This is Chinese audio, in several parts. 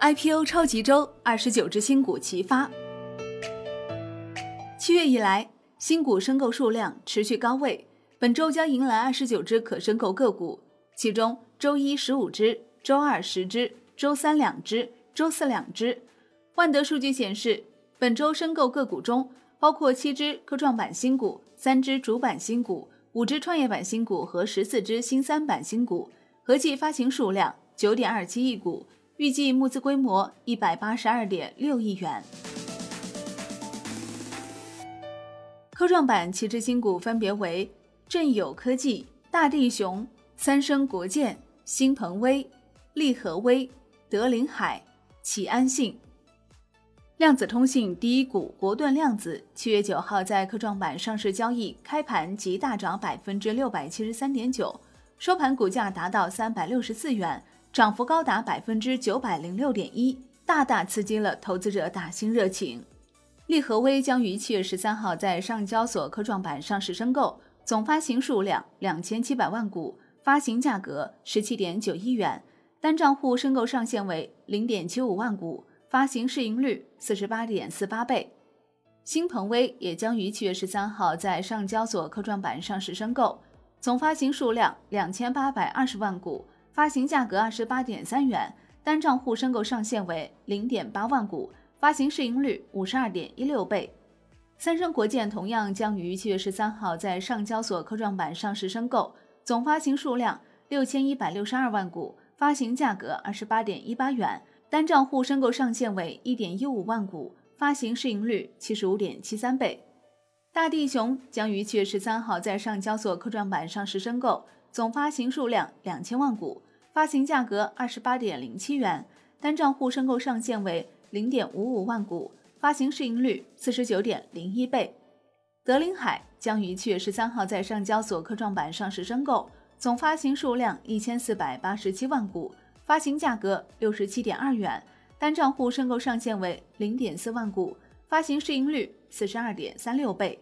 IPO 超级周，二十九只新股齐发。七月以来，新股申购数量持续高位，本周将迎来二十九只可申购个股，其中周一十五只，周二十只，周三两只，周四两只。万德数据显示，本周申购个股中包括七只科创板新股、三只主板新股、五只创业板新股和十四只新三板新股，合计发行数量九点二七亿股。预计募资规模一百八十二点六亿元。科创板七只新股分别为振友科技、大地熊、三生国建、新鹏威、利和威、德林海、启安信。量子通信第一股国盾量子七月九号在科创板上市交易，开盘即大涨百分之六百七十三点九，收盘股价达到三百六十四元。涨幅高达百分之九百零六点一，大大刺激了投资者打新热情。利和威将于七月十三号在上交所科创板上市申购，总发行数量两千七百万股，发行价格十七点九亿元，单账户申购上限为零点七五万股，发行市盈率四十八点四八倍。新鹏威也将于七月十三号在上交所科创板上市申购，总发行数量两千八百二十万股。发行价格二十八点三元，单账户申购上限为零点八万股，发行市盈率五十二点一六倍。三生国建同样将于七月十三号在上交所科创板上市申购，总发行数量六千一百六十二万股，发行价格二十八点一八元，单账户申购上限为一点一五万股，发行市盈率七十五点七三倍。大地熊将于七月十三号在上交所科创板上市申购。总发行数量两千万股，发行价格二十八点零七元，单账户申购上限为零点五五万股，发行市盈率四十九点零一倍。德林海将于七月十三号在上交所科创板上市申购，总发行数量一千四百八十七万股，发行价格六十七点二元，单账户申购上限为零点四万股，发行市盈率四十二点三六倍。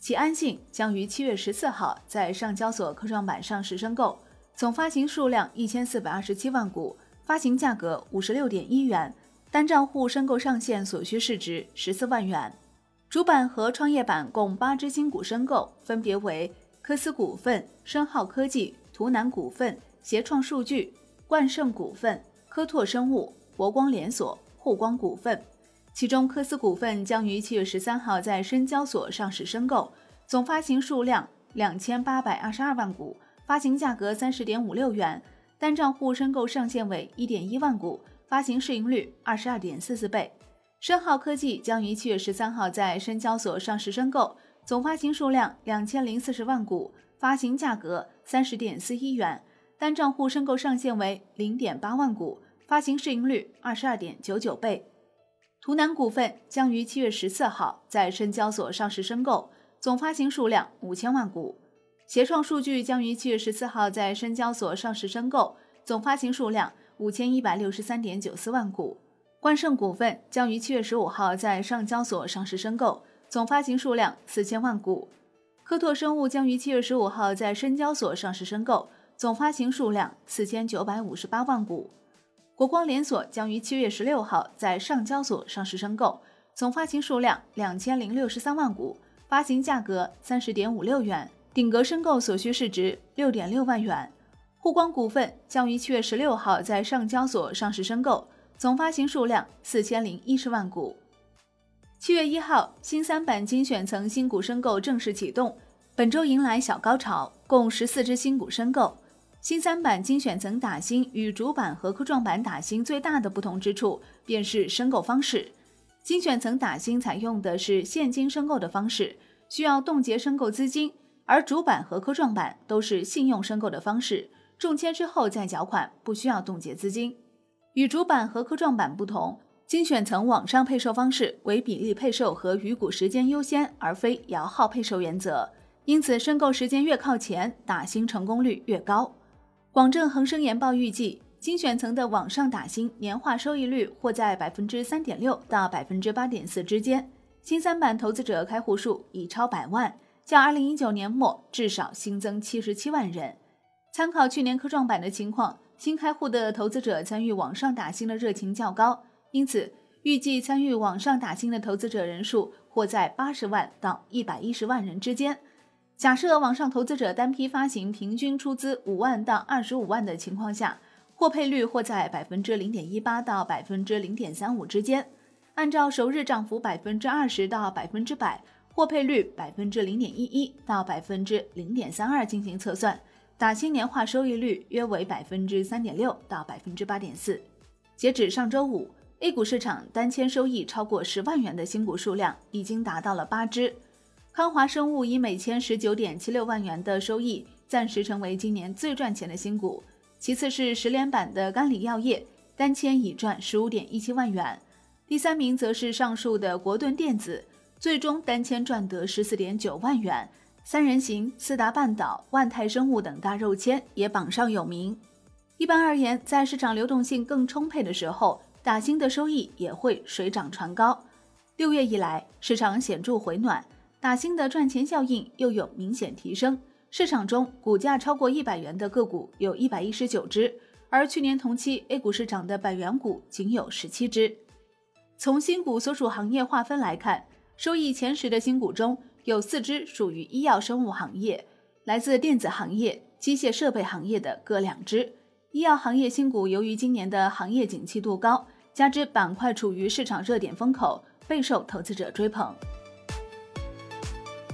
其安信将于七月十四号在上交所科创板上市申购，总发行数量一千四百二十七万股，发行价格五十六点一元，单账户申购上限所需市值十四万元。主板和创业板共八只新股申购，分别为科思股份、深浩科技、图南股份、协创数据、冠盛股份、科拓生物、博光连锁、沪光股份。其中，科斯股份将于七月十三号在深交所上市申购，总发行数量两千八百二十二万股，发行价格三十点五六元，单账户申购上限为一点一万股，发行市盈率二十二点四四倍。深浩科技将于七月十三号在深交所上市申购，总发行数量两千零四十万股，发行价格三十点四一元，单账户申购上限为零点八万股，发行市盈率二十二点九九倍。图南股份将于七月十四号在深交所上市申购，总发行数量五千万股。协创数据将于七月十四号在深交所上市申购，总发行数量五千一百六十三点九四万股。冠盛股份将于七月十五号在上交所上市申购，总发行数量四千万股。科拓生物将于七月十五号在深交所上市申购，总发行数量四千九百五十八万股。国光连锁将于七月十六号在上交所上市申购，总发行数量两千零六十三万股，发行价格三十点五六元，顶格申购所需市值六点六万元。沪光股份将于七月十六号在上交所上市申购，总发行数量四千零一十万股。七月一号，新三板精选层新股申购正式启动，本周迎来小高潮，共十四只新股申购。新三板精选层打新与主板和科创板打新最大的不同之处，便是申购方式。精选层打新采用的是现金申购的方式，需要冻结申购资金；而主板和科创板都是信用申购的方式，中签之后再缴款，不需要冻结资金。与主板和科创板不同，精选层网上配售方式为比例配售和余股时间优先，而非摇号配售原则，因此申购时间越靠前，打新成功率越高。广证恒生研报预计，精选层的网上打新年化收益率或在百分之三点六到百分之八点四之间。新三板投资者开户数已超百万，较二零一九年末至少新增七十七万人。参考去年科创板的情况，新开户的投资者参与网上打新的热情较高，因此预计参与网上打新的投资者人数或在八十万到一百一十万人之间。假设网上投资者单批发行平均出资五万到二十五万的情况下，获配率或在百分之零点一八到百分之零点三五之间。按照首日涨幅百分之二十到百分之百，获配率百分之零点一一到百分之零点三二进行测算，打新年化收益率约为百分之三点六到百分之八点四。截止上周五，A 股市场单签收益超过十万元的新股数量已经达到了八只。康华生物以每千十九点七六万元的收益，暂时成为今年最赚钱的新股。其次是十连板的甘李药业，单签已赚十五点一七万元。第三名则是上述的国盾电子，最终单签赚得十四点九万元。三人行、四达半岛、万泰生物等大肉签也榜上有名。一般而言，在市场流动性更充沛的时候，打新的收益也会水涨船高。六月以来，市场显著回暖。打新的赚钱效应又有明显提升，市场中股价超过一百元的个股有一百一十九只，而去年同期 A 股市场的百元股仅有十七只。从新股所属行业划分来看，收益前十的新股中有四只属于医药生物行业，来自电子行业、机械设备行业的各两只。医药行业新股由于今年的行业景气度高，加之板块处于市场热点风口，备受投资者追捧。